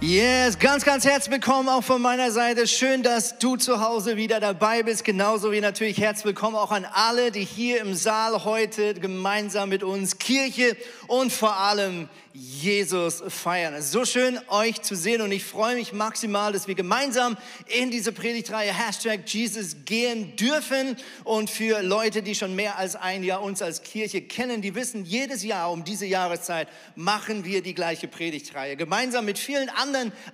Yes, ganz, ganz herzlich willkommen auch von meiner Seite. Schön, dass du zu Hause wieder dabei bist. Genauso wie natürlich herzlich willkommen auch an alle, die hier im Saal heute gemeinsam mit uns Kirche und vor allem Jesus feiern. Es ist so schön, euch zu sehen und ich freue mich maximal, dass wir gemeinsam in diese Predigtreihe Hashtag Jesus gehen dürfen. Und für Leute, die schon mehr als ein Jahr uns als Kirche kennen, die wissen, jedes Jahr um diese Jahreszeit machen wir die gleiche Predigtreihe. Gemeinsam mit vielen anderen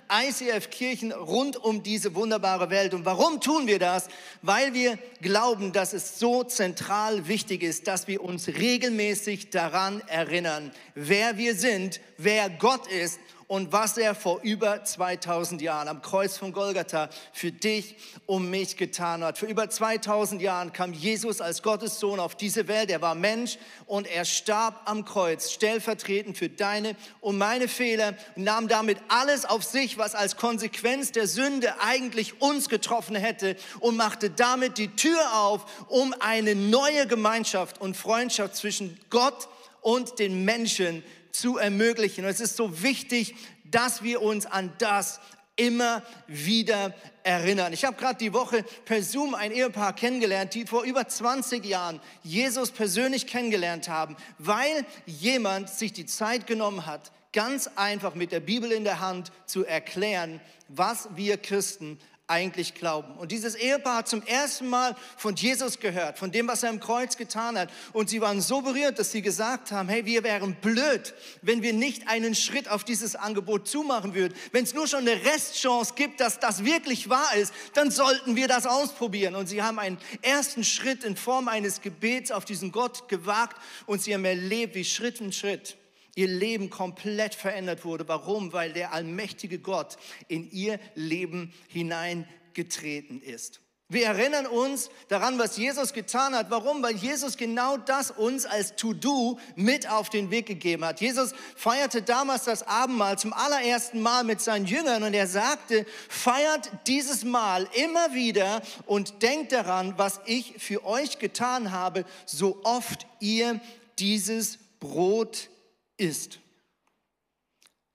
ICF-Kirchen rund um diese wunderbare Welt. Und warum tun wir das? Weil wir glauben, dass es so zentral wichtig ist, dass wir uns regelmäßig daran erinnern, wer wir sind wer Gott ist und was er vor über 2000 Jahren am Kreuz von Golgatha für dich und mich getan hat. Für über 2000 Jahren kam Jesus als Gottes Sohn auf diese Welt. Er war Mensch und er starb am Kreuz, stellvertretend für deine und meine Fehler und nahm damit alles auf sich, was als Konsequenz der Sünde eigentlich uns getroffen hätte und machte damit die Tür auf, um eine neue Gemeinschaft und Freundschaft zwischen Gott und den Menschen zu ermöglichen. Und es ist so wichtig, dass wir uns an das immer wieder erinnern. Ich habe gerade die Woche per Zoom ein Ehepaar kennengelernt, die vor über 20 Jahren Jesus persönlich kennengelernt haben, weil jemand sich die Zeit genommen hat, ganz einfach mit der Bibel in der Hand zu erklären, was wir Christen eigentlich glauben. Und dieses Ehepaar hat zum ersten Mal von Jesus gehört, von dem, was er am Kreuz getan hat. Und sie waren so berührt, dass sie gesagt haben, hey, wir wären blöd, wenn wir nicht einen Schritt auf dieses Angebot zumachen würden. Wenn es nur schon eine Restchance gibt, dass das wirklich wahr ist, dann sollten wir das ausprobieren. Und sie haben einen ersten Schritt in Form eines Gebets auf diesen Gott gewagt und sie haben erlebt, wie Schritt für Schritt ihr Leben komplett verändert wurde. Warum? Weil der allmächtige Gott in ihr Leben hineingetreten ist. Wir erinnern uns daran, was Jesus getan hat. Warum? Weil Jesus genau das uns als To-Do mit auf den Weg gegeben hat. Jesus feierte damals das Abendmahl zum allerersten Mal mit seinen Jüngern und er sagte, feiert dieses Mal immer wieder und denkt daran, was ich für euch getan habe, so oft ihr dieses Brot ist.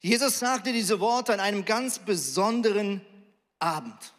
Jesus sagte diese Worte an einem ganz besonderen Abend.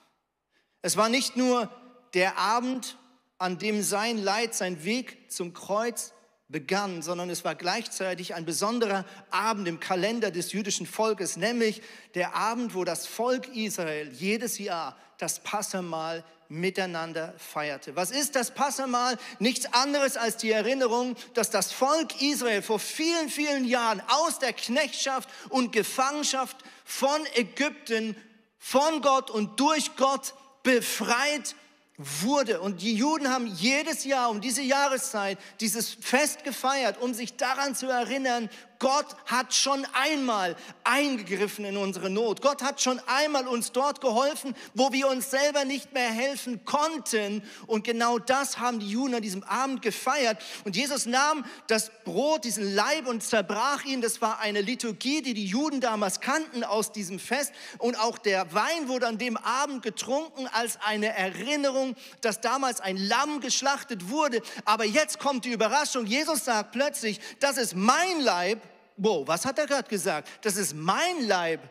Es war nicht nur der Abend, an dem sein Leid, sein Weg zum Kreuz begann, sondern es war gleichzeitig ein besonderer Abend im Kalender des jüdischen Volkes, nämlich der Abend, wo das Volk Israel jedes Jahr das Passamal miteinander feierte. Was ist das Passamal? Nichts anderes als die Erinnerung, dass das Volk Israel vor vielen, vielen Jahren aus der Knechtschaft und Gefangenschaft von Ägypten, von Gott und durch Gott befreit wurde. Und die Juden haben jedes Jahr um diese Jahreszeit dieses Fest gefeiert, um sich daran zu erinnern, Gott hat schon einmal eingegriffen in unsere Not. Gott hat schon einmal uns dort geholfen, wo wir uns selber nicht mehr helfen konnten. Und genau das haben die Juden an diesem Abend gefeiert. Und Jesus nahm das Brot, diesen Leib und zerbrach ihn. Das war eine Liturgie, die die Juden damals kannten aus diesem Fest. Und auch der Wein wurde an dem Abend getrunken als eine Erinnerung, dass damals ein Lamm geschlachtet wurde. Aber jetzt kommt die Überraschung. Jesus sagt plötzlich, das ist mein Leib wow, was hat er gerade gesagt? Das ist mein Leib,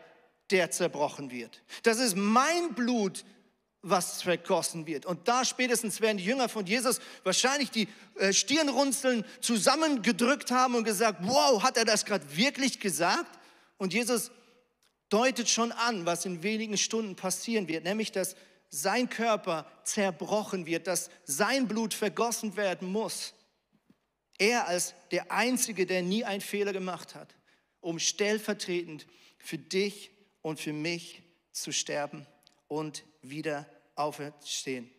der zerbrochen wird. Das ist mein Blut, was vergossen wird. Und da spätestens werden die Jünger von Jesus wahrscheinlich die äh, Stirnrunzeln zusammengedrückt haben und gesagt, wow, hat er das gerade wirklich gesagt? Und Jesus deutet schon an, was in wenigen Stunden passieren wird, nämlich dass sein Körper zerbrochen wird, dass sein Blut vergossen werden muss. Er als der Einzige, der nie einen Fehler gemacht hat, um stellvertretend für dich und für mich zu sterben und wieder auferstehen.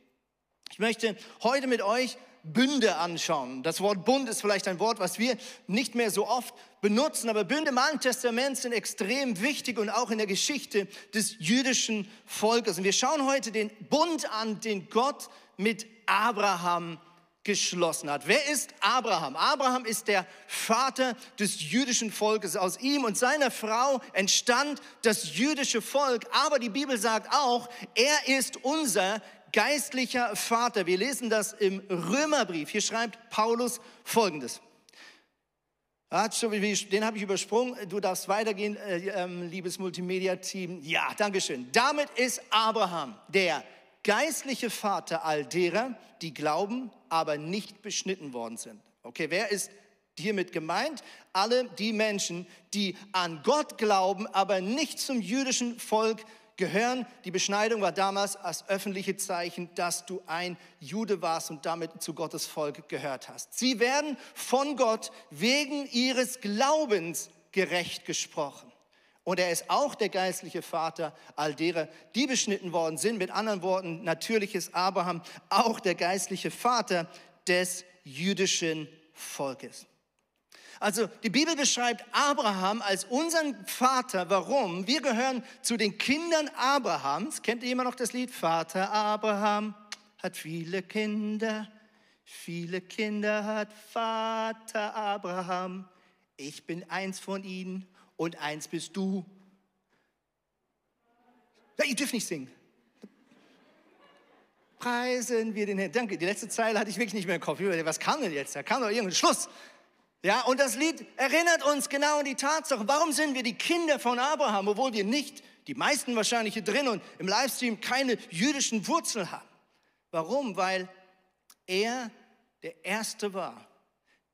Ich möchte heute mit euch Bünde anschauen. Das Wort Bund ist vielleicht ein Wort, was wir nicht mehr so oft benutzen, aber Bünde im Alten Testament sind extrem wichtig und auch in der Geschichte des jüdischen Volkes. Und wir schauen heute den Bund an, den Gott mit Abraham geschlossen hat. Wer ist Abraham? Abraham ist der Vater des jüdischen Volkes. Aus ihm und seiner Frau entstand das jüdische Volk. Aber die Bibel sagt auch, er ist unser geistlicher Vater. Wir lesen das im Römerbrief. Hier schreibt Paulus Folgendes. Den habe ich übersprungen. Du darfst weitergehen, äh, ähm, liebes Multimedia-Team. Ja, Dankeschön. Damit ist Abraham der geistliche Vater all derer, die glauben, aber nicht beschnitten worden sind. Okay, wer ist hiermit gemeint? Alle die Menschen, die an Gott glauben, aber nicht zum jüdischen Volk gehören. Die Beschneidung war damals als öffentliche Zeichen, dass du ein Jude warst und damit zu Gottes Volk gehört hast. Sie werden von Gott wegen ihres Glaubens gerecht gesprochen. Und er ist auch der geistliche Vater all derer, die beschnitten worden sind. Mit anderen Worten, natürlich ist Abraham auch der geistliche Vater des jüdischen Volkes. Also die Bibel beschreibt Abraham als unseren Vater. Warum? Wir gehören zu den Kindern Abrahams. Kennt ihr immer noch das Lied? Vater Abraham hat viele Kinder. Viele Kinder hat Vater Abraham. Ich bin eins von ihnen und eins bist du. Ja, ihr dürft nicht singen. Preisen wir den Herrn. Danke, die letzte Zeile hatte ich wirklich nicht mehr im Kopf. Was kam denn jetzt? Da kam doch irgendein Schluss. Ja, und das Lied erinnert uns genau an die Tatsache, warum sind wir die Kinder von Abraham, obwohl wir nicht, die meisten wahrscheinlich hier drin und im Livestream, keine jüdischen Wurzeln haben. Warum? Weil er der Erste war,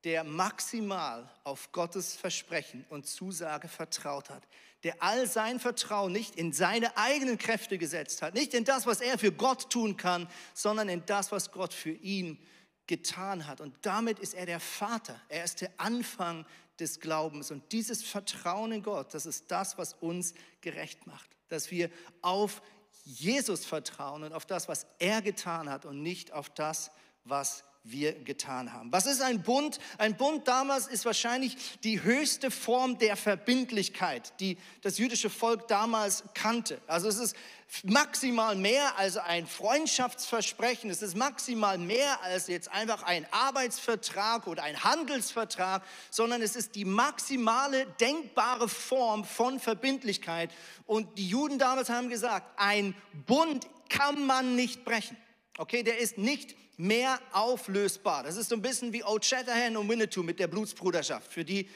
der maximal auf Gottes Versprechen und Zusage vertraut hat, der all sein Vertrauen nicht in seine eigenen Kräfte gesetzt hat, nicht in das, was er für Gott tun kann, sondern in das, was Gott für ihn getan hat. Und damit ist er der Vater. Er ist der Anfang des Glaubens. Und dieses Vertrauen in Gott, das ist das, was uns gerecht macht. Dass wir auf Jesus vertrauen und auf das, was er getan hat und nicht auf das, was wir getan haben. Was ist ein Bund? Ein Bund damals ist wahrscheinlich die höchste Form der Verbindlichkeit, die das jüdische Volk damals kannte. Also es ist maximal mehr als ein Freundschaftsversprechen, es ist maximal mehr als jetzt einfach ein Arbeitsvertrag oder ein Handelsvertrag, sondern es ist die maximale denkbare Form von Verbindlichkeit. Und die Juden damals haben gesagt, ein Bund kann man nicht brechen. Okay, der ist nicht mehr auflösbar. Das ist so ein bisschen wie Old Shatterhand und Winnetou mit der Blutsbruderschaft. Für die,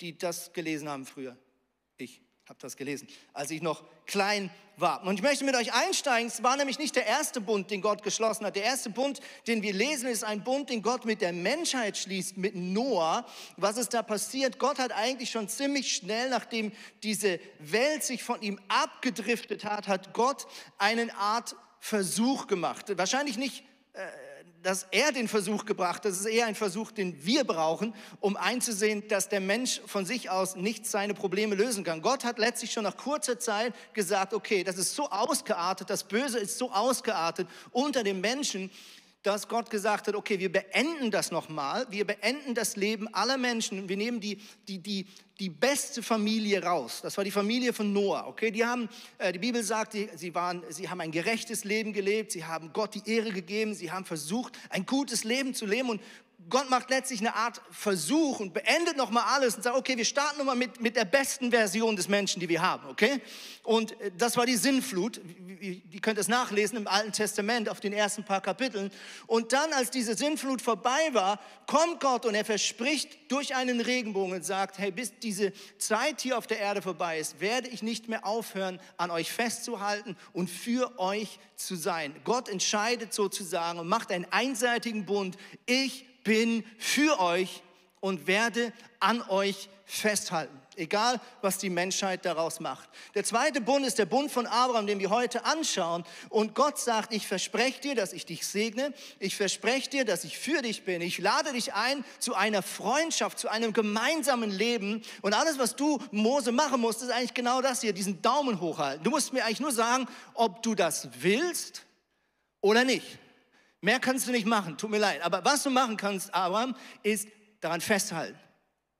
die das gelesen haben früher. Ich habe das gelesen, als ich noch klein war. Und ich möchte mit euch einsteigen. Es war nämlich nicht der erste Bund, den Gott geschlossen hat. Der erste Bund, den wir lesen, ist ein Bund, den Gott mit der Menschheit schließt, mit Noah. Was ist da passiert? Gott hat eigentlich schon ziemlich schnell, nachdem diese Welt sich von ihm abgedriftet hat, hat Gott eine Art Versuch gemacht. Wahrscheinlich nicht, äh, dass er den Versuch gebracht, das ist eher ein Versuch, den wir brauchen, um einzusehen, dass der Mensch von sich aus nicht seine Probleme lösen kann. Gott hat letztlich schon nach kurzer Zeit gesagt, okay, das ist so ausgeartet, das Böse ist so ausgeartet unter den Menschen, dass Gott gesagt hat, okay, wir beenden das nochmal, wir beenden das Leben aller Menschen, wir nehmen die, die, die, die beste Familie raus. Das war die Familie von Noah, okay? Die haben, äh, die Bibel sagt, die, sie, waren, sie haben ein gerechtes Leben gelebt, sie haben Gott die Ehre gegeben, sie haben versucht, ein gutes Leben zu leben und Gott macht letztlich eine Art Versuch und beendet nochmal alles und sagt, okay, wir starten nochmal mit, mit der besten Version des Menschen, die wir haben, okay? Und äh, das war die Sinnflut. Ihr könnt es nachlesen im Alten Testament auf den ersten paar Kapiteln. Und dann, als diese Sinnflut vorbei war, kommt Gott und er verspricht durch einen Regenbogen und sagt, hey, bis diese Zeit hier auf der Erde vorbei ist, werde ich nicht mehr aufhören, an euch festzuhalten und für euch zu sein. Gott entscheidet sozusagen und macht einen einseitigen Bund. Ich bin für euch und werde an euch festhalten, egal was die Menschheit daraus macht. Der zweite Bund ist der Bund von Abraham, den wir heute anschauen. Und Gott sagt, ich verspreche dir, dass ich dich segne. Ich verspreche dir, dass ich für dich bin. Ich lade dich ein zu einer Freundschaft, zu einem gemeinsamen Leben. Und alles, was du, Mose, machen musst, ist eigentlich genau das hier, diesen Daumen hochhalten. Du musst mir eigentlich nur sagen, ob du das willst oder nicht. Mehr kannst du nicht machen, tut mir leid. Aber was du machen kannst, Abraham, ist daran festhalten.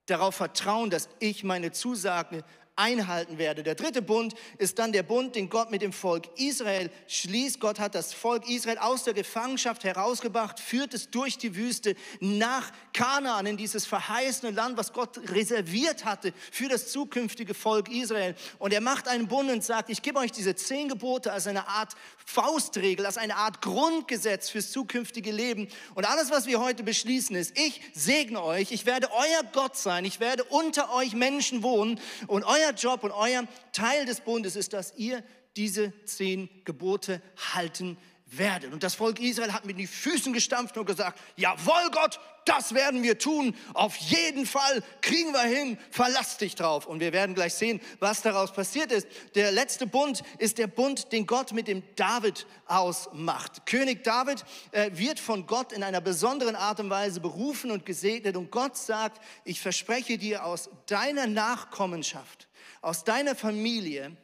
Darauf vertrauen, dass ich meine Zusage einhalten werde. Der dritte Bund ist dann der Bund, den Gott mit dem Volk Israel schließt. Gott hat das Volk Israel aus der Gefangenschaft herausgebracht, führt es durch die Wüste nach Kanaan in dieses verheißene Land, was Gott reserviert hatte für das zukünftige Volk Israel. Und er macht einen Bund und sagt, ich gebe euch diese zehn Gebote als eine Art Faustregel, als eine Art Grundgesetz fürs zukünftige Leben. Und alles, was wir heute beschließen, ist, ich segne euch, ich werde euer Gott sein, ich werde unter euch Menschen wohnen und euer Job und euer Teil des Bundes ist, dass ihr diese zehn Gebote halten werdet. Und das Volk Israel hat mit den Füßen gestampft und gesagt, jawohl Gott, das werden wir tun. Auf jeden Fall kriegen wir hin. Verlass dich drauf. Und wir werden gleich sehen, was daraus passiert ist. Der letzte Bund ist der Bund, den Gott mit dem David ausmacht. König David äh, wird von Gott in einer besonderen Art und Weise berufen und gesegnet. Und Gott sagt, ich verspreche dir aus deiner Nachkommenschaft, aus deiner Familie,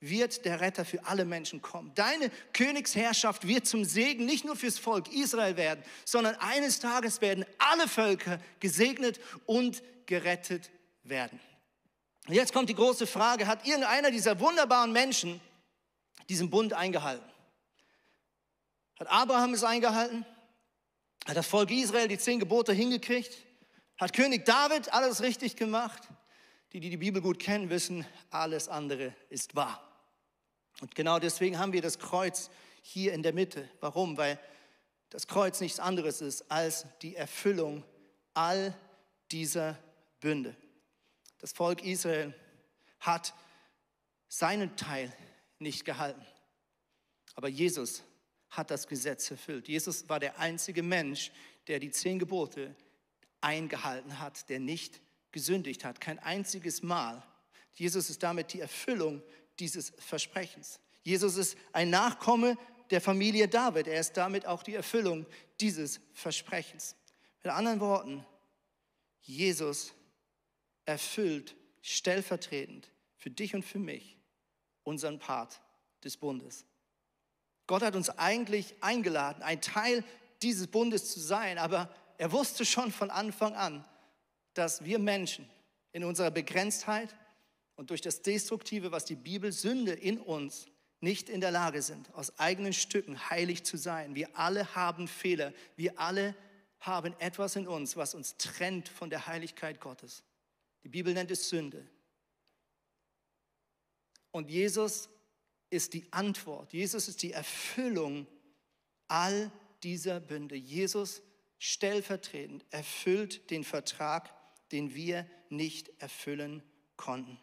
wird der Retter für alle Menschen kommen. Deine Königsherrschaft wird zum Segen nicht nur fürs Volk Israel werden, sondern eines Tages werden alle Völker gesegnet und gerettet werden. Und jetzt kommt die große Frage, hat irgendeiner dieser wunderbaren Menschen diesen Bund eingehalten? Hat Abraham es eingehalten? Hat das Volk Israel die zehn Gebote hingekriegt? Hat König David alles richtig gemacht? Die, die die Bibel gut kennen, wissen, alles andere ist wahr. Und genau deswegen haben wir das Kreuz hier in der Mitte. Warum? Weil das Kreuz nichts anderes ist als die Erfüllung all dieser Bünde. Das Volk Israel hat seinen Teil nicht gehalten. Aber Jesus hat das Gesetz erfüllt. Jesus war der einzige Mensch, der die zehn Gebote eingehalten hat, der nicht gesündigt hat. Kein einziges Mal. Jesus ist damit die Erfüllung dieses Versprechens. Jesus ist ein Nachkomme der Familie David. Er ist damit auch die Erfüllung dieses Versprechens. Mit anderen Worten, Jesus erfüllt stellvertretend für dich und für mich unseren Part des Bundes. Gott hat uns eigentlich eingeladen, ein Teil dieses Bundes zu sein, aber er wusste schon von Anfang an, dass wir Menschen in unserer Begrenztheit und durch das Destruktive, was die Bibel Sünde in uns nicht in der Lage sind, aus eigenen Stücken heilig zu sein. Wir alle haben Fehler. Wir alle haben etwas in uns, was uns trennt von der Heiligkeit Gottes. Die Bibel nennt es Sünde. Und Jesus ist die Antwort. Jesus ist die Erfüllung all dieser Bünde. Jesus stellvertretend erfüllt den Vertrag, den wir nicht erfüllen konnten.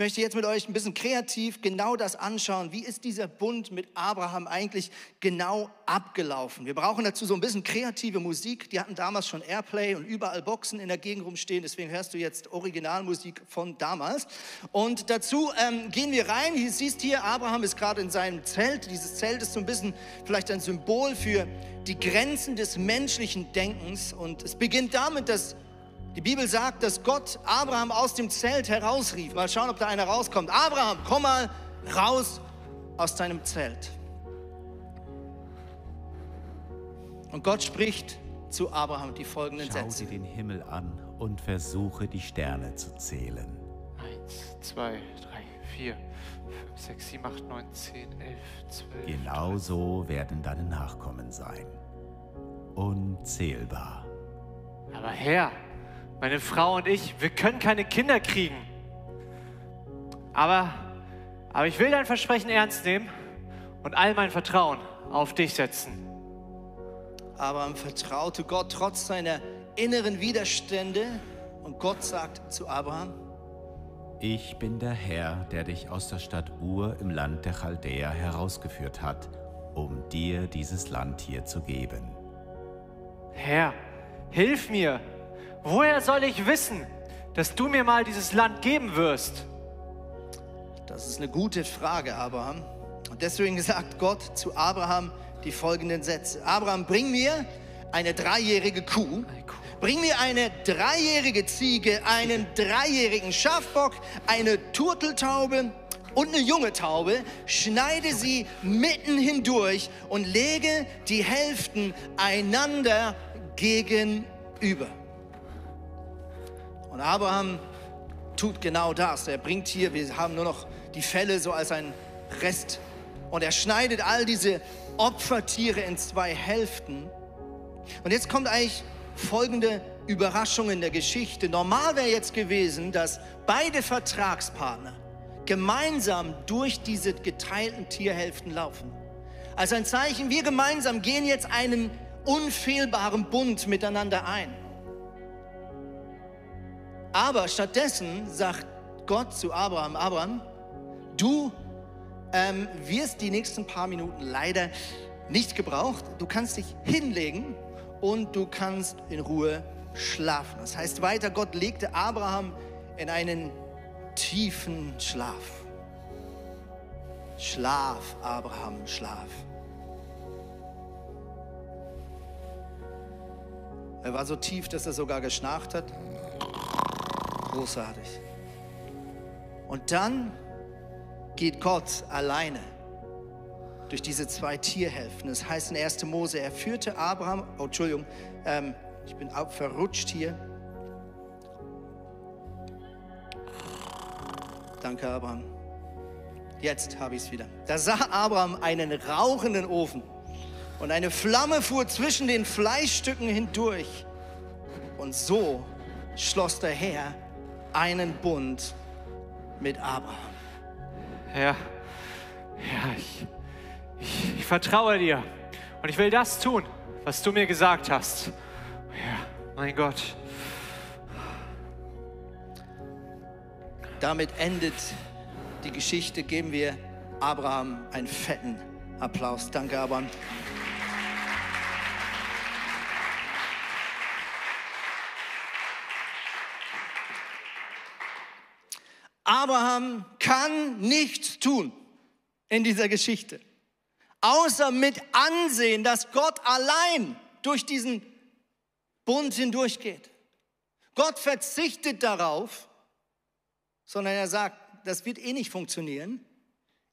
Möchte jetzt mit euch ein bisschen kreativ genau das anschauen. Wie ist dieser Bund mit Abraham eigentlich genau abgelaufen? Wir brauchen dazu so ein bisschen kreative Musik. Die hatten damals schon Airplay und überall Boxen in der Gegend rumstehen. Deswegen hörst du jetzt Originalmusik von damals. Und dazu ähm, gehen wir rein. Hier siehst hier, Abraham ist gerade in seinem Zelt. Dieses Zelt ist so ein bisschen vielleicht ein Symbol für die Grenzen des menschlichen Denkens. Und es beginnt damit, dass die Bibel sagt, dass Gott Abraham aus dem Zelt herausrief. Mal schauen, ob da einer rauskommt. Abraham, komm mal raus aus deinem Zelt. Und Gott spricht zu Abraham die folgenden Schau Sätze. dir den Himmel an und versuche die Sterne zu zählen. Eins, zwei, drei, vier, fünf, sechs, sieben, acht, neun, zehn, elf, zwölf. Genau so werden deine Nachkommen sein. Unzählbar. Aber Herr, meine Frau und ich, wir können keine Kinder kriegen. Aber, aber ich will dein Versprechen ernst nehmen und all mein Vertrauen auf dich setzen. Abraham vertraute Gott trotz seiner inneren Widerstände. Und Gott sagt zu Abraham, Ich bin der Herr, der dich aus der Stadt Ur im Land der Chaldäer herausgeführt hat, um dir dieses Land hier zu geben. Herr, hilf mir. Woher soll ich wissen, dass du mir mal dieses Land geben wirst? Das ist eine gute Frage, Abraham. Und deswegen sagt Gott zu Abraham die folgenden Sätze. Abraham, bring mir eine dreijährige Kuh, bring mir eine dreijährige Ziege, einen dreijährigen Schafbock, eine Turteltaube und eine junge Taube, schneide sie mitten hindurch und lege die Hälften einander gegenüber. Und Abraham tut genau das. Er bringt hier, wir haben nur noch die Felle so als ein Rest. Und er schneidet all diese Opfertiere in zwei Hälften. Und jetzt kommt eigentlich folgende Überraschung in der Geschichte. Normal wäre jetzt gewesen, dass beide Vertragspartner gemeinsam durch diese geteilten Tierhälften laufen. Als ein Zeichen, wir gemeinsam gehen jetzt einen unfehlbaren Bund miteinander ein. Aber stattdessen sagt Gott zu Abraham, Abraham, du ähm, wirst die nächsten paar Minuten leider nicht gebraucht. Du kannst dich hinlegen und du kannst in Ruhe schlafen. Das heißt weiter, Gott legte Abraham in einen tiefen Schlaf. Schlaf, Abraham, schlaf. Er war so tief, dass er sogar geschnarcht hat. Großartig. Und dann geht Gott alleine durch diese zwei Tierhälften. Das heißt in 1. Mose, er führte Abraham, oh Entschuldigung, ähm, ich bin auch verrutscht hier. Danke, Abraham. Jetzt habe ich es wieder. Da sah Abraham einen rauchenden Ofen und eine Flamme fuhr zwischen den Fleischstücken hindurch. Und so schloss der Herr einen Bund mit Abraham. Herr, Herr, ich, ich, ich vertraue dir und ich will das tun, was du mir gesagt hast. Ja, mein Gott. Damit endet die Geschichte. Geben wir Abraham einen fetten Applaus. Danke, Abraham. Abraham kann nichts tun in dieser Geschichte, außer mit ansehen, dass Gott allein durch diesen Bund hindurchgeht. Gott verzichtet darauf, sondern er sagt, das wird eh nicht funktionieren.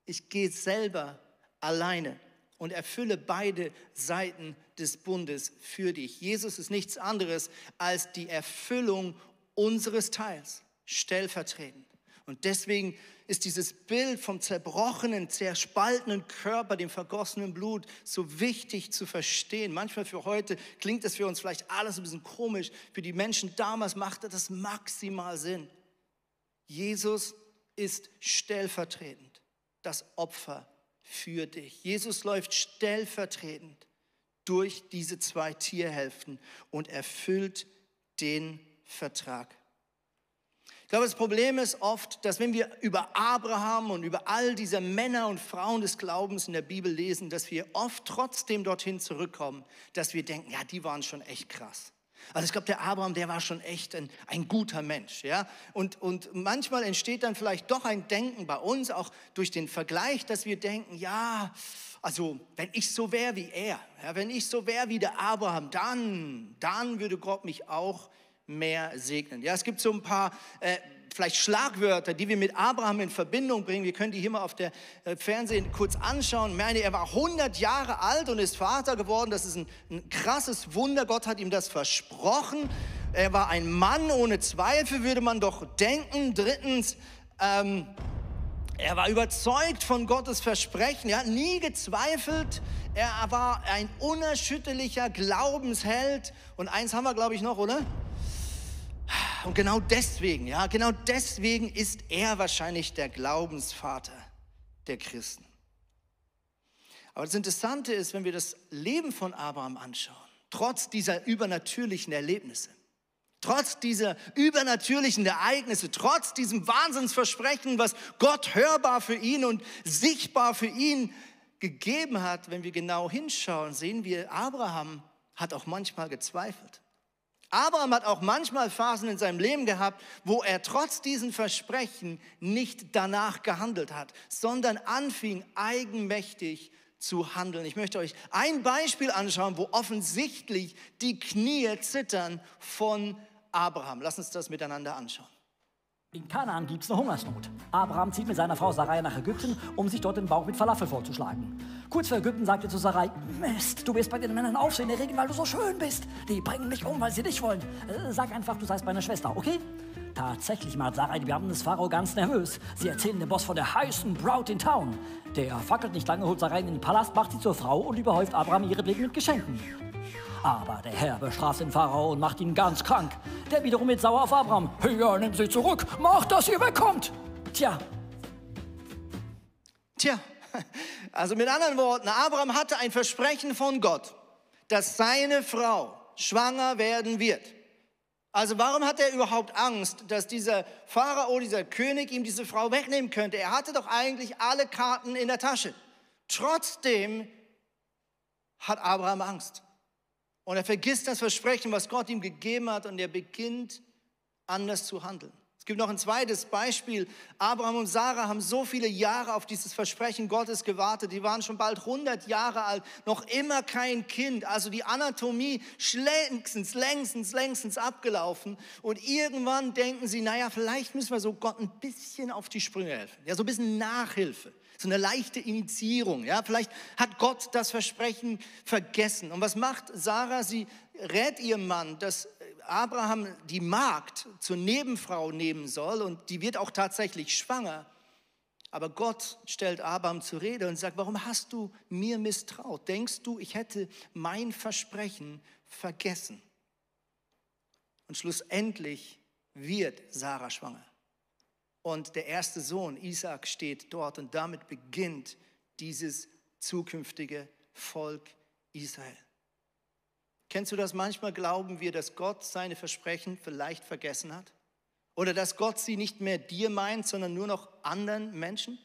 Ich gehe selber alleine und erfülle beide Seiten des Bundes für dich. Jesus ist nichts anderes als die Erfüllung unseres Teils, stellvertretend. Und deswegen ist dieses Bild vom zerbrochenen, zerspaltenen Körper, dem vergossenen Blut so wichtig zu verstehen. Manchmal für heute klingt das für uns vielleicht alles ein bisschen komisch. Für die Menschen damals machte das maximal Sinn. Jesus ist stellvertretend das Opfer für dich. Jesus läuft stellvertretend durch diese zwei Tierhälften und erfüllt den Vertrag. Ich glaube, das Problem ist oft, dass wenn wir über Abraham und über all diese Männer und Frauen des Glaubens in der Bibel lesen, dass wir oft trotzdem dorthin zurückkommen, dass wir denken, ja, die waren schon echt krass. Also ich glaube, der Abraham, der war schon echt ein, ein guter Mensch. Ja? Und, und manchmal entsteht dann vielleicht doch ein Denken bei uns, auch durch den Vergleich, dass wir denken, ja, also wenn ich so wäre wie er, ja, wenn ich so wäre wie der Abraham, dann, dann würde Gott mich auch mehr segnen. Ja, es gibt so ein paar äh, vielleicht Schlagwörter, die wir mit Abraham in Verbindung bringen. Wir können die hier mal auf der äh, Fernsehen kurz anschauen. Meine, er war 100 Jahre alt und ist Vater geworden. Das ist ein, ein krasses Wunder. Gott hat ihm das versprochen. Er war ein Mann ohne Zweifel, würde man doch denken. Drittens, ähm, er war überzeugt von Gottes Versprechen. Er hat nie gezweifelt. Er war ein unerschütterlicher Glaubensheld. Und eins haben wir, glaube ich, noch, oder? Und genau deswegen, ja, genau deswegen ist er wahrscheinlich der Glaubensvater der Christen. Aber das Interessante ist, wenn wir das Leben von Abraham anschauen, trotz dieser übernatürlichen Erlebnisse, trotz dieser übernatürlichen Ereignisse, trotz diesem Wahnsinnsversprechen, was Gott hörbar für ihn und sichtbar für ihn gegeben hat, wenn wir genau hinschauen, sehen wir, Abraham hat auch manchmal gezweifelt. Abraham hat auch manchmal Phasen in seinem Leben gehabt, wo er trotz diesen Versprechen nicht danach gehandelt hat, sondern anfing eigenmächtig zu handeln. Ich möchte euch ein Beispiel anschauen, wo offensichtlich die Knie zittern von Abraham. Lass uns das miteinander anschauen. In Kanaan gibt es eine Hungersnot. Abraham zieht mit seiner Frau Sarai nach Ägypten, um sich dort den Bauch mit Falafel vollzuschlagen. Kurz vor Ägypten sagte zu Sarai, Mist, du wirst bei den Männern Aufsehen erregen, weil du so schön bist. Die bringen mich um, weil sie dich wollen. Äh, sag einfach, du seist meine Schwester, okay? Tatsächlich macht Sarah die Beamten des Pharao ganz nervös. Sie erzählen dem Boss von der heißen Braut in Town. Der fackelt nicht lange, holt Sarah in den Palast, macht sie zur Frau und überhäuft Abraham ihre Blick mit Geschenken. Aber der Herr bestraft den Pharao und macht ihn ganz krank. Der wiederum mit sauer auf Abraham. Ja, nimm sie zurück, macht, dass ihr wegkommt. Tja. Tja, also mit anderen Worten, Abraham hatte ein Versprechen von Gott, dass seine Frau schwanger werden wird. Also warum hat er überhaupt Angst, dass dieser Pharao, dieser König ihm diese Frau wegnehmen könnte? Er hatte doch eigentlich alle Karten in der Tasche. Trotzdem hat Abraham Angst. Und er vergisst das Versprechen, was Gott ihm gegeben hat, und er beginnt anders zu handeln. Es gibt noch ein zweites Beispiel. Abraham und Sarah haben so viele Jahre auf dieses Versprechen Gottes gewartet. Die waren schon bald 100 Jahre alt, noch immer kein Kind. Also die Anatomie längstens, längstens, längstens abgelaufen. Und irgendwann denken sie, naja, vielleicht müssen wir so Gott ein bisschen auf die Sprünge helfen. Ja, so ein bisschen Nachhilfe. So eine leichte Initiierung. Ja, vielleicht hat Gott das Versprechen vergessen. Und was macht Sarah? Sie rät ihrem Mann, dass Abraham die Magd zur Nebenfrau nehmen soll und die wird auch tatsächlich schwanger. Aber Gott stellt Abraham zur Rede und sagt, warum hast du mir misstraut? Denkst du, ich hätte mein Versprechen vergessen? Und schlussendlich wird Sarah schwanger. Und der erste Sohn, Isaac, steht dort und damit beginnt dieses zukünftige Volk Israel. Kennst du das? Manchmal glauben wir, dass Gott seine Versprechen vielleicht vergessen hat. Oder dass Gott sie nicht mehr dir meint, sondern nur noch anderen Menschen.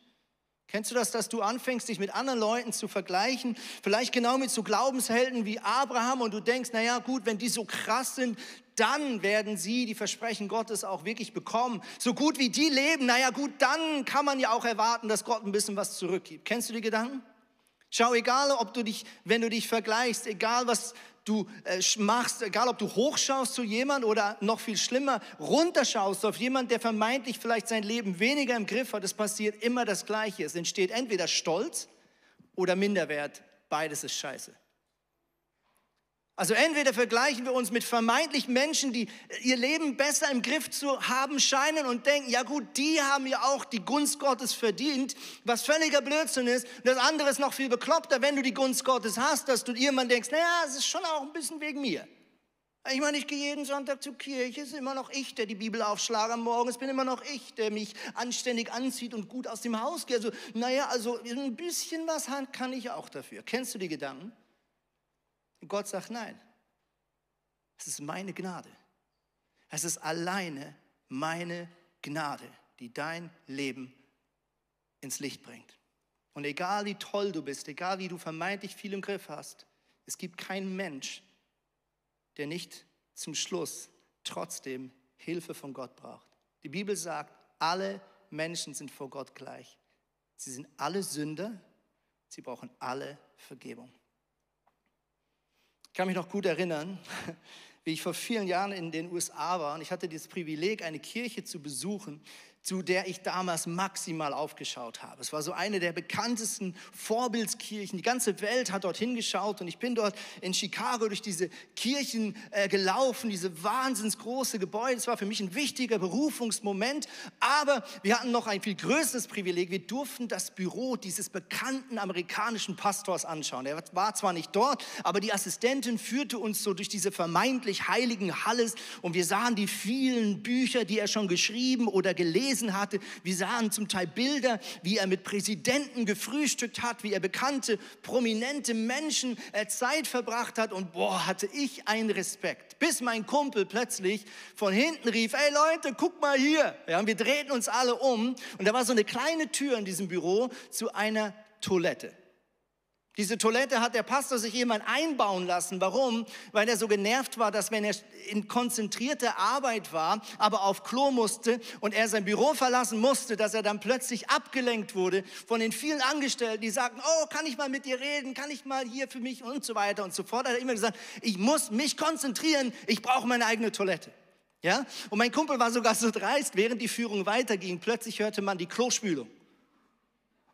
Kennst du das, dass du anfängst, dich mit anderen Leuten zu vergleichen? Vielleicht genau mit so Glaubenshelden wie Abraham und du denkst, naja gut, wenn die so krass sind, dann werden sie die Versprechen Gottes auch wirklich bekommen. So gut wie die leben, naja gut, dann kann man ja auch erwarten, dass Gott ein bisschen was zurückgibt. Kennst du die Gedanken? Schau, egal ob du dich, wenn du dich vergleichst, egal was du äh, machst, egal ob du hochschaust zu jemand oder noch viel schlimmer, runterschaust auf jemand, der vermeintlich vielleicht sein Leben weniger im Griff hat, es passiert immer das Gleiche. Es entsteht entweder Stolz oder Minderwert. Beides ist scheiße. Also entweder vergleichen wir uns mit vermeintlich Menschen, die ihr Leben besser im Griff zu haben scheinen und denken, ja gut, die haben ja auch die Gunst Gottes verdient, was völliger Blödsinn ist. Das andere ist noch viel bekloppter, wenn du die Gunst Gottes hast, dass du irgendwann denkst, naja, es ist schon auch ein bisschen wegen mir. Ich meine, ich gehe jeden Sonntag zur Kirche, es ist immer noch ich, der die Bibel aufschlage am Morgen, es bin immer noch ich, der mich anständig anzieht und gut aus dem Haus geht. Also, naja, also ein bisschen was kann ich auch dafür. Kennst du die Gedanken? Und Gott sagt, nein, es ist meine Gnade. Es ist alleine meine Gnade, die dein Leben ins Licht bringt. Und egal wie toll du bist, egal wie du vermeintlich viel im Griff hast, es gibt keinen Mensch, der nicht zum Schluss trotzdem Hilfe von Gott braucht. Die Bibel sagt, alle Menschen sind vor Gott gleich. Sie sind alle Sünder, sie brauchen alle Vergebung. Ich kann mich noch gut erinnern, wie ich vor vielen Jahren in den USA war und ich hatte das Privileg, eine Kirche zu besuchen, zu der ich damals maximal aufgeschaut habe. Es war so eine der bekanntesten Vorbildskirchen. Die ganze Welt hat dorthin geschaut und ich bin dort in Chicago durch diese Kirchen äh, gelaufen, diese wahnsinns große Gebäude. Es war für mich ein wichtiger Berufungsmoment, aber wir hatten noch ein viel größeres Privileg. Wir durften das Büro dieses bekannten amerikanischen Pastors anschauen. Er war zwar nicht dort, aber die Assistentin führte uns so durch diese vermeintlich heiligen Halles und wir sahen die vielen Bücher, die er schon geschrieben oder gelesen gelesen hatte. Wir sahen zum Teil Bilder, wie er mit Präsidenten gefrühstückt hat, wie er bekannte, prominente Menschen äh, Zeit verbracht hat. Und boah, hatte ich einen Respekt. Bis mein Kumpel plötzlich von hinten rief, ey Leute, guck mal hier. Ja, wir drehten uns alle um. Und da war so eine kleine Tür in diesem Büro zu einer Toilette. Diese Toilette hat der Pastor sich jemand einbauen lassen. Warum? Weil er so genervt war, dass wenn er in konzentrierter Arbeit war, aber auf Klo musste und er sein Büro verlassen musste, dass er dann plötzlich abgelenkt wurde von den vielen Angestellten, die sagten, oh, kann ich mal mit dir reden, kann ich mal hier für mich und so weiter und so fort. Er hat immer gesagt, ich muss mich konzentrieren, ich brauche meine eigene Toilette. Ja? Und mein Kumpel war sogar so dreist, während die Führung weiterging, plötzlich hörte man die Klospülung.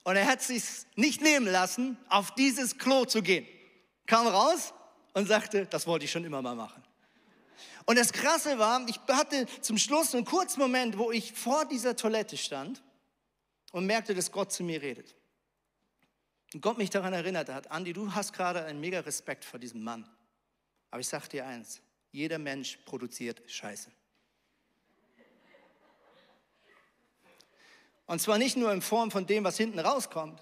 Und er hat sich nicht nehmen lassen, auf dieses Klo zu gehen. Kam raus und sagte, das wollte ich schon immer mal machen. Und das Krasse war, ich hatte zum Schluss einen kurzen Moment, wo ich vor dieser Toilette stand und merkte, dass Gott zu mir redet. Und Gott mich daran erinnert hat, Andi, du hast gerade einen mega Respekt vor diesem Mann. Aber ich sage dir eins, jeder Mensch produziert Scheiße. Und zwar nicht nur in Form von dem, was hinten rauskommt,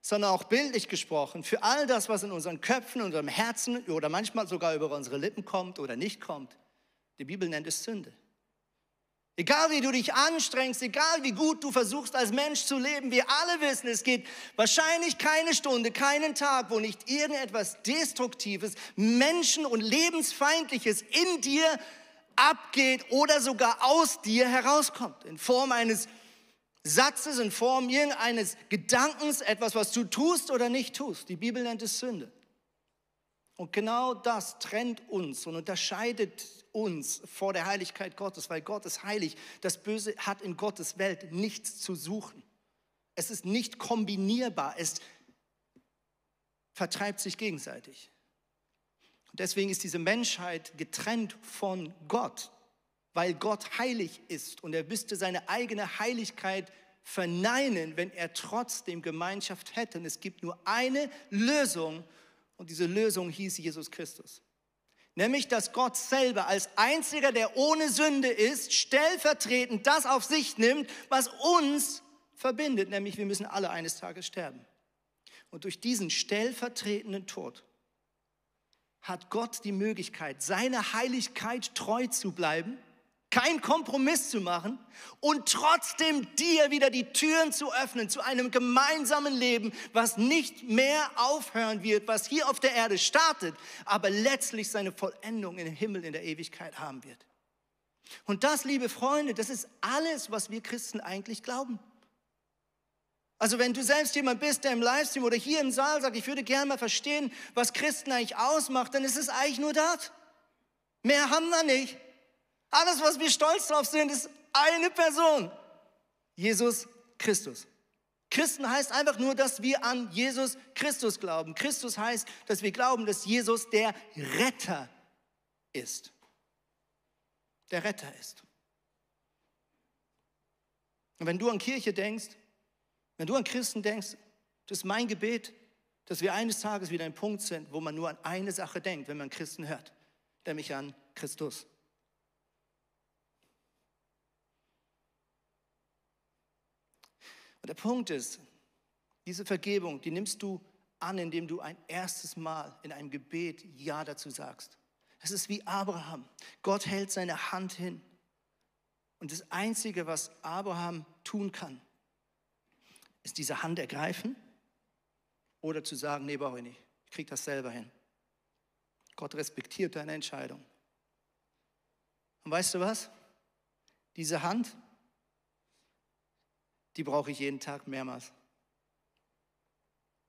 sondern auch bildlich gesprochen, für all das, was in unseren Köpfen, in unserem Herzen oder manchmal sogar über unsere Lippen kommt oder nicht kommt. Die Bibel nennt es Sünde. Egal wie du dich anstrengst, egal wie gut du versuchst als Mensch zu leben, wir alle wissen, es geht wahrscheinlich keine Stunde, keinen Tag, wo nicht irgendetwas Destruktives, Menschen- und Lebensfeindliches in dir abgeht oder sogar aus dir herauskommt. In Form eines Satzes, in Form irgendeines Gedankens, etwas, was du tust oder nicht tust. Die Bibel nennt es Sünde. Und genau das trennt uns und unterscheidet uns vor der Heiligkeit Gottes, weil Gott ist heilig. Das Böse hat in Gottes Welt nichts zu suchen. Es ist nicht kombinierbar, es vertreibt sich gegenseitig. Deswegen ist diese Menschheit getrennt von Gott, weil Gott heilig ist und er müsste seine eigene Heiligkeit verneinen, wenn er trotzdem Gemeinschaft hätte. Und es gibt nur eine Lösung und diese Lösung hieß Jesus Christus. Nämlich, dass Gott selber als einziger, der ohne Sünde ist, stellvertretend das auf sich nimmt, was uns verbindet, nämlich wir müssen alle eines Tages sterben. Und durch diesen stellvertretenden Tod hat Gott die Möglichkeit, seiner Heiligkeit treu zu bleiben keinen Kompromiss zu machen und trotzdem dir wieder die Türen zu öffnen zu einem gemeinsamen Leben, was nicht mehr aufhören wird, was hier auf der Erde startet, aber letztlich seine Vollendung im Himmel in der Ewigkeit haben wird. Und das, liebe Freunde, das ist alles, was wir Christen eigentlich glauben. Also wenn du selbst jemand bist, der im Livestream oder hier im Saal sagt, ich würde gerne mal verstehen, was Christen eigentlich ausmacht, dann ist es eigentlich nur das. Mehr haben wir nicht. Alles, was wir stolz drauf sind, ist eine Person. Jesus Christus. Christen heißt einfach nur, dass wir an Jesus Christus glauben. Christus heißt, dass wir glauben, dass Jesus der Retter ist. Der Retter ist. Und wenn du an Kirche denkst, wenn du an Christen denkst, das ist mein Gebet, dass wir eines Tages wieder ein Punkt sind, wo man nur an eine Sache denkt, wenn man Christen hört, nämlich an Christus. Und der Punkt ist, diese Vergebung, die nimmst du an, indem du ein erstes Mal in einem Gebet Ja dazu sagst. Es ist wie Abraham. Gott hält seine Hand hin. Und das Einzige, was Abraham tun kann, ist diese Hand ergreifen oder zu sagen, nee, brauche ich nicht. Ich kriege das selber hin. Gott respektiert deine Entscheidung. Und weißt du was? Diese Hand, die brauche ich jeden Tag mehrmals.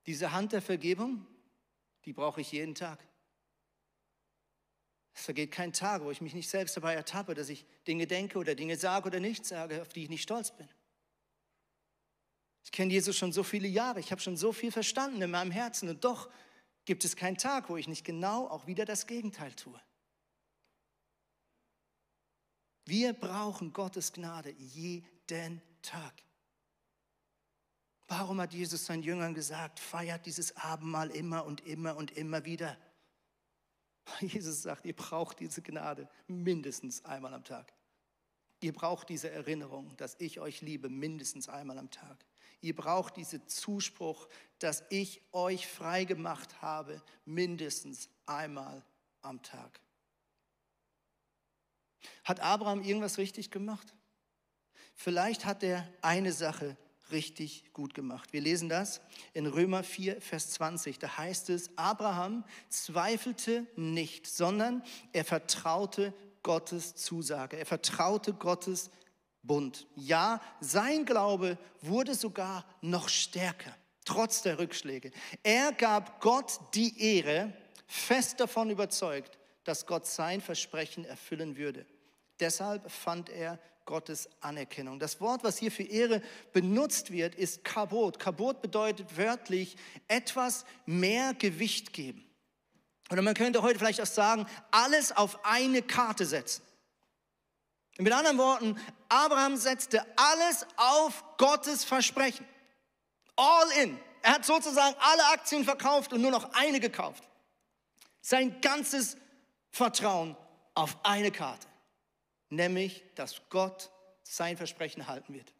Diese Hand der Vergebung, die brauche ich jeden Tag. Es vergeht kein Tag, wo ich mich nicht selbst dabei ertappe, dass ich Dinge denke oder Dinge sage oder nicht sage, auf die ich nicht stolz bin. Ich kenne Jesus schon so viele Jahre, ich habe schon so viel verstanden in meinem Herzen und doch gibt es keinen Tag, wo ich nicht genau auch wieder das Gegenteil tue. Wir brauchen Gottes Gnade jeden Tag. Warum hat Jesus seinen Jüngern gesagt, feiert dieses Abendmahl immer und immer und immer wieder? Jesus sagt, ihr braucht diese Gnade mindestens einmal am Tag. Ihr braucht diese Erinnerung, dass ich euch liebe, mindestens einmal am Tag. Ihr braucht diesen Zuspruch, dass ich euch frei gemacht habe, mindestens einmal am Tag. Hat Abraham irgendwas richtig gemacht? Vielleicht hat er eine Sache richtig gut gemacht. Wir lesen das in Römer 4, Vers 20. Da heißt es, Abraham zweifelte nicht, sondern er vertraute Gottes Zusage. Er vertraute Gottes Bund. Ja, sein Glaube wurde sogar noch stärker, trotz der Rückschläge. Er gab Gott die Ehre, fest davon überzeugt, dass Gott sein Versprechen erfüllen würde. Deshalb fand er Gottes Anerkennung. Das Wort, was hier für Ehre benutzt wird, ist Kabot. Kabot bedeutet wörtlich etwas mehr Gewicht geben. Oder man könnte heute vielleicht auch sagen, alles auf eine Karte setzen. Mit anderen Worten, Abraham setzte alles auf Gottes Versprechen. All in. Er hat sozusagen alle Aktien verkauft und nur noch eine gekauft. Sein ganzes Vertrauen auf eine Karte, nämlich, dass Gott sein Versprechen halten wird.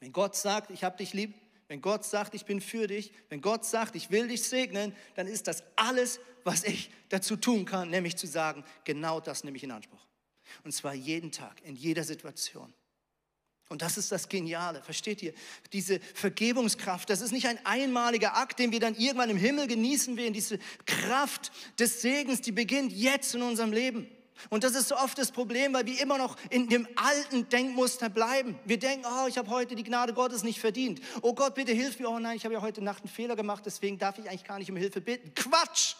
Wenn Gott sagt, ich habe dich lieb, wenn Gott sagt, ich bin für dich, wenn Gott sagt, ich will dich segnen, dann ist das alles, was ich dazu tun kann, nämlich zu sagen, genau das nehme ich in Anspruch. Und zwar jeden Tag, in jeder Situation. Und das ist das Geniale, versteht ihr? Diese Vergebungskraft, das ist nicht ein einmaliger Akt, den wir dann irgendwann im Himmel genießen werden. Diese Kraft des Segens, die beginnt jetzt in unserem Leben. Und das ist so oft das Problem, weil wir immer noch in dem alten Denkmuster bleiben. Wir denken, oh, ich habe heute die Gnade Gottes nicht verdient. Oh Gott, bitte hilf mir. Oh nein, ich habe ja heute Nacht einen Fehler gemacht, deswegen darf ich eigentlich gar nicht um Hilfe bitten. Quatsch!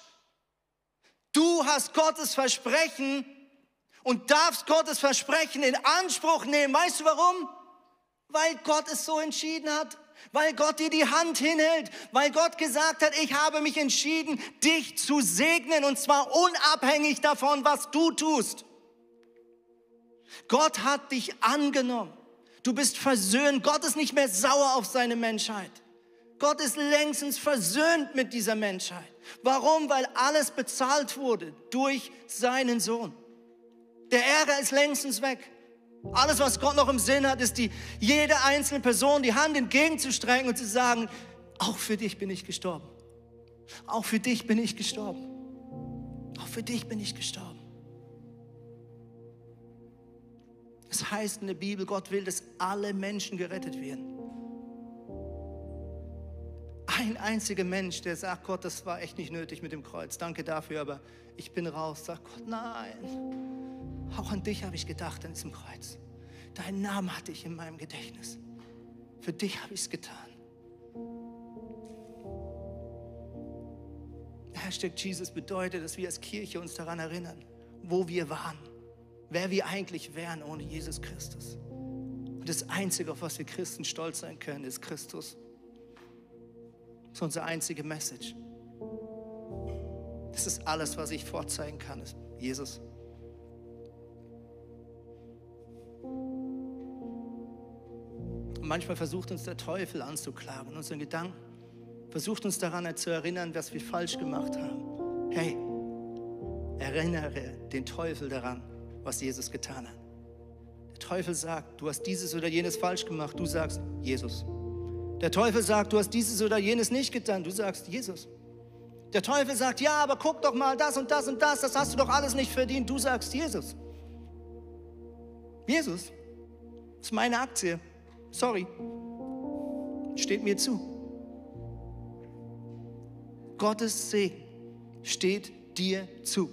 Du hast Gottes Versprechen und darfst Gottes Versprechen in Anspruch nehmen. Weißt du warum? Weil Gott es so entschieden hat weil Gott dir die Hand hinhält, weil Gott gesagt hat, ich habe mich entschieden, dich zu segnen und zwar unabhängig davon, was du tust. Gott hat dich angenommen. Du bist versöhnt. Gott ist nicht mehr sauer auf seine Menschheit. Gott ist längstens versöhnt mit dieser Menschheit. Warum? Weil alles bezahlt wurde durch seinen Sohn. Der Ärger ist längstens weg. Alles, was Gott noch im Sinn hat, ist die, jede einzelne Person die Hand entgegenzustrecken und zu sagen, auch für dich bin ich gestorben. Auch für dich bin ich gestorben. Auch für dich bin ich gestorben. Es heißt in der Bibel, Gott will, dass alle Menschen gerettet werden. Ein einziger Mensch, der sagt, Gott, das war echt nicht nötig mit dem Kreuz. Danke dafür, aber ich bin raus. Sagt Gott, nein. Auch an dich habe ich gedacht an diesem Kreuz. Deinen Namen hatte ich in meinem Gedächtnis. Für dich habe ich es getan. Hashtag Jesus bedeutet, dass wir als Kirche uns daran erinnern, wo wir waren, wer wir eigentlich wären ohne Jesus Christus. Und das Einzige, auf was wir Christen stolz sein können, ist Christus. Das ist unsere einzige Message. Das ist alles, was ich vorzeigen kann, ist Jesus. Und manchmal versucht uns der Teufel anzuklagen, unseren Gedanken, versucht uns daran zu erinnern, was wir falsch gemacht haben. Hey, erinnere den Teufel daran, was Jesus getan hat. Der Teufel sagt, du hast dieses oder jenes falsch gemacht, du sagst Jesus. Der Teufel sagt, du hast dieses oder jenes nicht getan, du sagst Jesus. Der Teufel sagt, ja, aber guck doch mal das und das und das, das hast du doch alles nicht verdient, du sagst Jesus. Jesus ist meine Aktie. Sorry. Steht mir zu. Gottes Segen steht dir zu.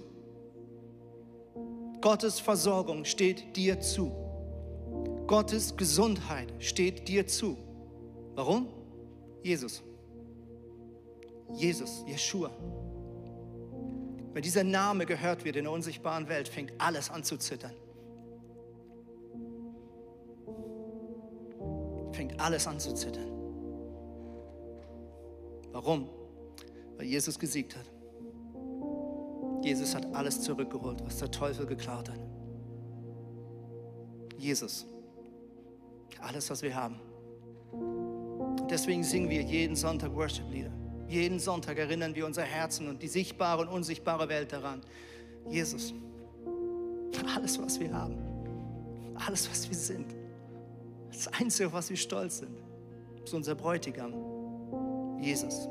Gottes Versorgung steht dir zu. Gottes Gesundheit steht dir zu. Warum? Jesus. Jesus, Jeshua. Wenn dieser Name gehört wird in der unsichtbaren Welt, fängt alles an zu zittern. Fängt alles an zu zittern. Warum? Weil Jesus gesiegt hat. Jesus hat alles zurückgeholt, was der Teufel geklaut hat. Jesus. Alles, was wir haben. Und deswegen singen wir jeden Sonntag Worship-Lieder. Jeden Sonntag erinnern wir unser Herzen und die sichtbare und unsichtbare Welt daran. Jesus. Alles, was wir haben. Alles, was wir sind. Das Einzige, auf was wir stolz sind, ist unser Bräutigam, Jesus.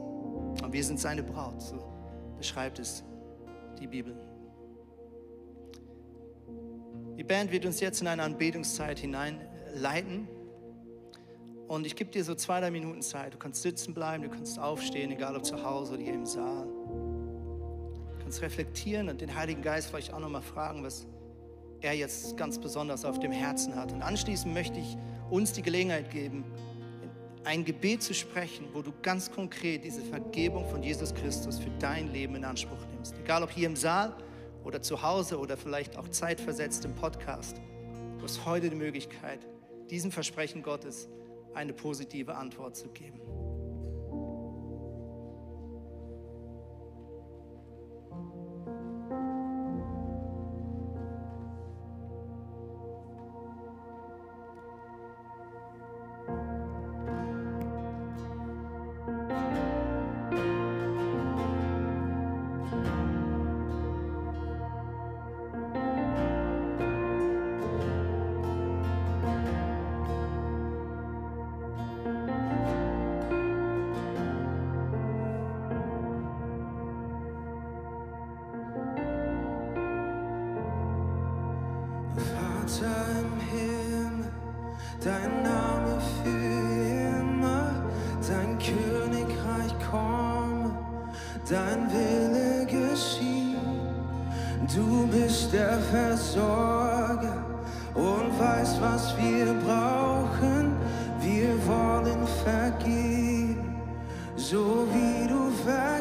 Und wir sind seine Braut, so beschreibt es die Bibel. Die Band wird uns jetzt in eine Anbetungszeit hineinleiten. Und ich gebe dir so zwei, drei Minuten Zeit. Du kannst sitzen bleiben, du kannst aufstehen, egal ob zu Hause oder hier im Saal. Du kannst reflektieren und den Heiligen Geist vielleicht auch nochmal fragen, was er jetzt ganz besonders auf dem Herzen hat. Und anschließend möchte ich uns die Gelegenheit geben, ein Gebet zu sprechen, wo du ganz konkret diese Vergebung von Jesus Christus für dein Leben in Anspruch nimmst. Egal ob hier im Saal oder zu Hause oder vielleicht auch zeitversetzt im Podcast. Du hast heute die Möglichkeit, diesem Versprechen Gottes eine positive Antwort zu geben. Du bist der Versorger und weißt, was wir brauchen. Wir wollen vergeben, so wie du vergibst.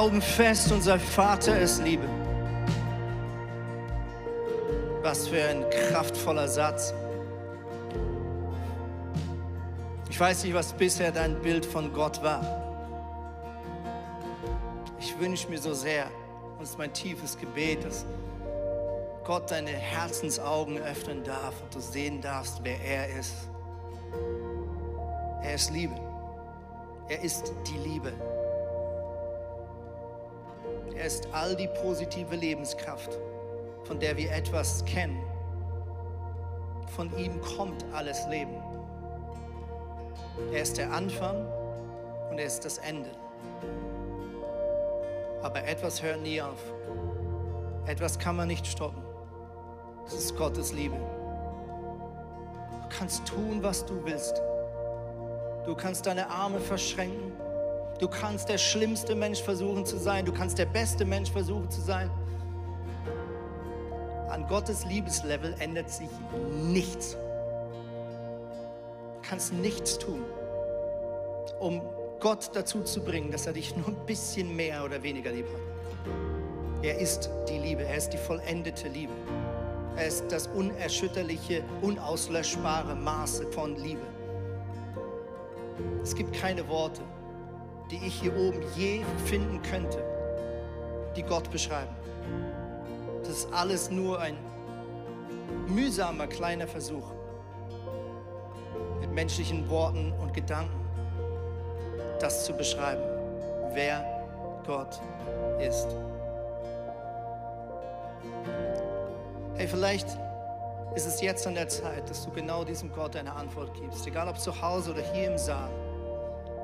Glauben fest, unser Vater ist Liebe. Was für ein kraftvoller Satz. Ich weiß nicht, was bisher dein Bild von Gott war. Ich wünsche mir so sehr, und es ist mein tiefes Gebet, dass Gott deine Herzensaugen öffnen darf und du sehen darfst, wer er ist. Er ist Liebe. Er ist die Liebe. Er ist all die positive Lebenskraft, von der wir etwas kennen. Von ihm kommt alles Leben. Er ist der Anfang und er ist das Ende. Aber etwas hört nie auf. Etwas kann man nicht stoppen. Das ist Gottes Liebe. Du kannst tun, was du willst. Du kannst deine Arme verschränken. Du kannst der schlimmste Mensch versuchen zu sein. Du kannst der beste Mensch versuchen zu sein. An Gottes Liebeslevel ändert sich nichts. Du kannst nichts tun, um Gott dazu zu bringen, dass er dich nur ein bisschen mehr oder weniger lieb hat. Er ist die Liebe. Er ist die vollendete Liebe. Er ist das unerschütterliche, unauslöschbare Maße von Liebe. Es gibt keine Worte, die ich hier oben je finden könnte, die Gott beschreiben. Das ist alles nur ein mühsamer kleiner Versuch, mit menschlichen Worten und Gedanken das zu beschreiben, wer Gott ist. Hey, vielleicht ist es jetzt an der Zeit, dass du genau diesem Gott eine Antwort gibst, egal ob zu Hause oder hier im Saal.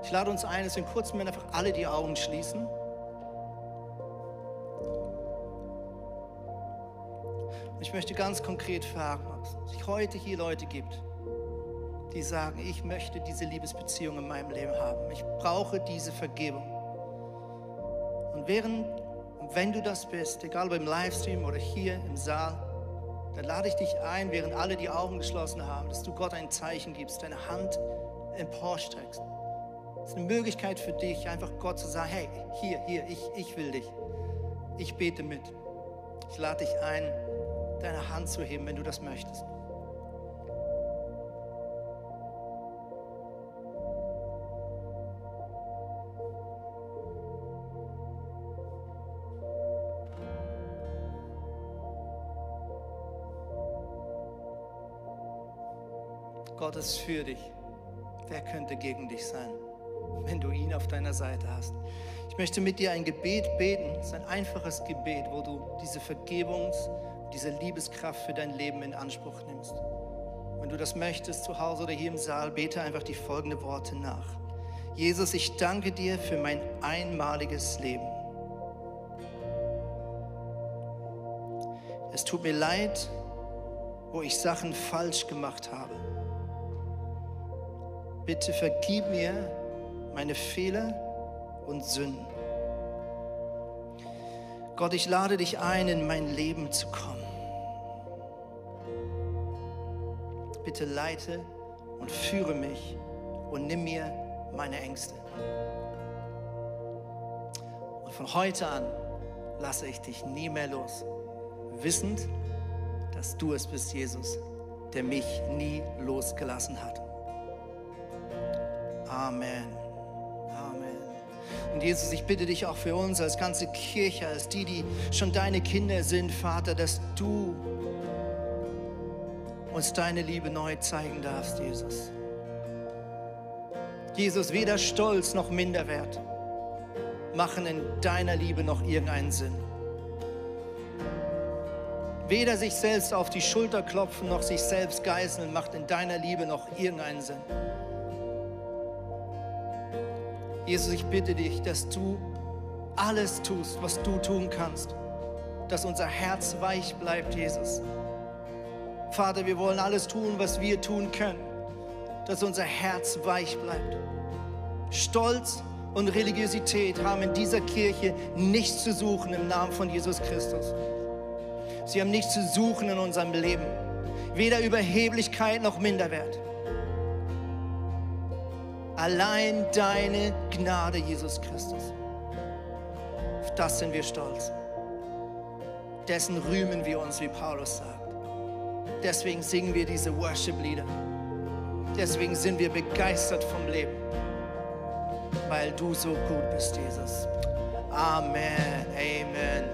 Ich lade uns ein, dass in kurzen Moment einfach alle die Augen schließen. Und ich möchte ganz konkret fragen, ob es heute hier Leute gibt, die sagen, ich möchte diese Liebesbeziehung in meinem Leben haben. Ich brauche diese Vergebung. Und während, wenn du das bist, egal ob im Livestream oder hier im Saal, dann lade ich dich ein, während alle die Augen geschlossen haben, dass du Gott ein Zeichen gibst, deine Hand emporstreckst. Es ist eine Möglichkeit für dich, einfach Gott zu sagen, hey, hier, hier, ich, ich will dich. Ich bete mit. Ich lade dich ein, deine Hand zu heben, wenn du das möchtest. Gott ist für dich. Wer könnte gegen dich sein, wenn du ihn auf deiner Seite hast? Ich möchte mit dir ein Gebet beten. Es ist ein einfaches Gebet, wo du diese Vergebungs-, diese Liebeskraft für dein Leben in Anspruch nimmst. Wenn du das möchtest, zu Hause oder hier im Saal, bete einfach die folgenden Worte nach. Jesus, ich danke dir für mein einmaliges Leben. Es tut mir leid, wo ich Sachen falsch gemacht habe. Bitte vergib mir meine Fehler und Sünden. Gott, ich lade dich ein, in mein Leben zu kommen. Bitte leite und führe mich und nimm mir meine Ängste. Und von heute an lasse ich dich nie mehr los, wissend, dass du es bist, Jesus, der mich nie losgelassen hat. Amen. Und Jesus, ich bitte dich auch für uns als ganze Kirche, als die, die schon deine Kinder sind, Vater, dass du uns deine Liebe neu zeigen darfst, Jesus. Jesus, weder Stolz noch Minderwert machen in deiner Liebe noch irgendeinen Sinn. Weder sich selbst auf die Schulter klopfen noch sich selbst geißeln macht in deiner Liebe noch irgendeinen Sinn. Jesus, ich bitte dich, dass du alles tust, was du tun kannst, dass unser Herz weich bleibt, Jesus. Vater, wir wollen alles tun, was wir tun können, dass unser Herz weich bleibt. Stolz und Religiosität haben in dieser Kirche nichts zu suchen im Namen von Jesus Christus. Sie haben nichts zu suchen in unserem Leben, weder Überheblichkeit noch Minderwert. Allein deine Gnade, Jesus Christus. Auf das sind wir stolz. Dessen rühmen wir uns, wie Paulus sagt. Deswegen singen wir diese Worship-Lieder. Deswegen sind wir begeistert vom Leben, weil du so gut bist, Jesus. Amen, Amen.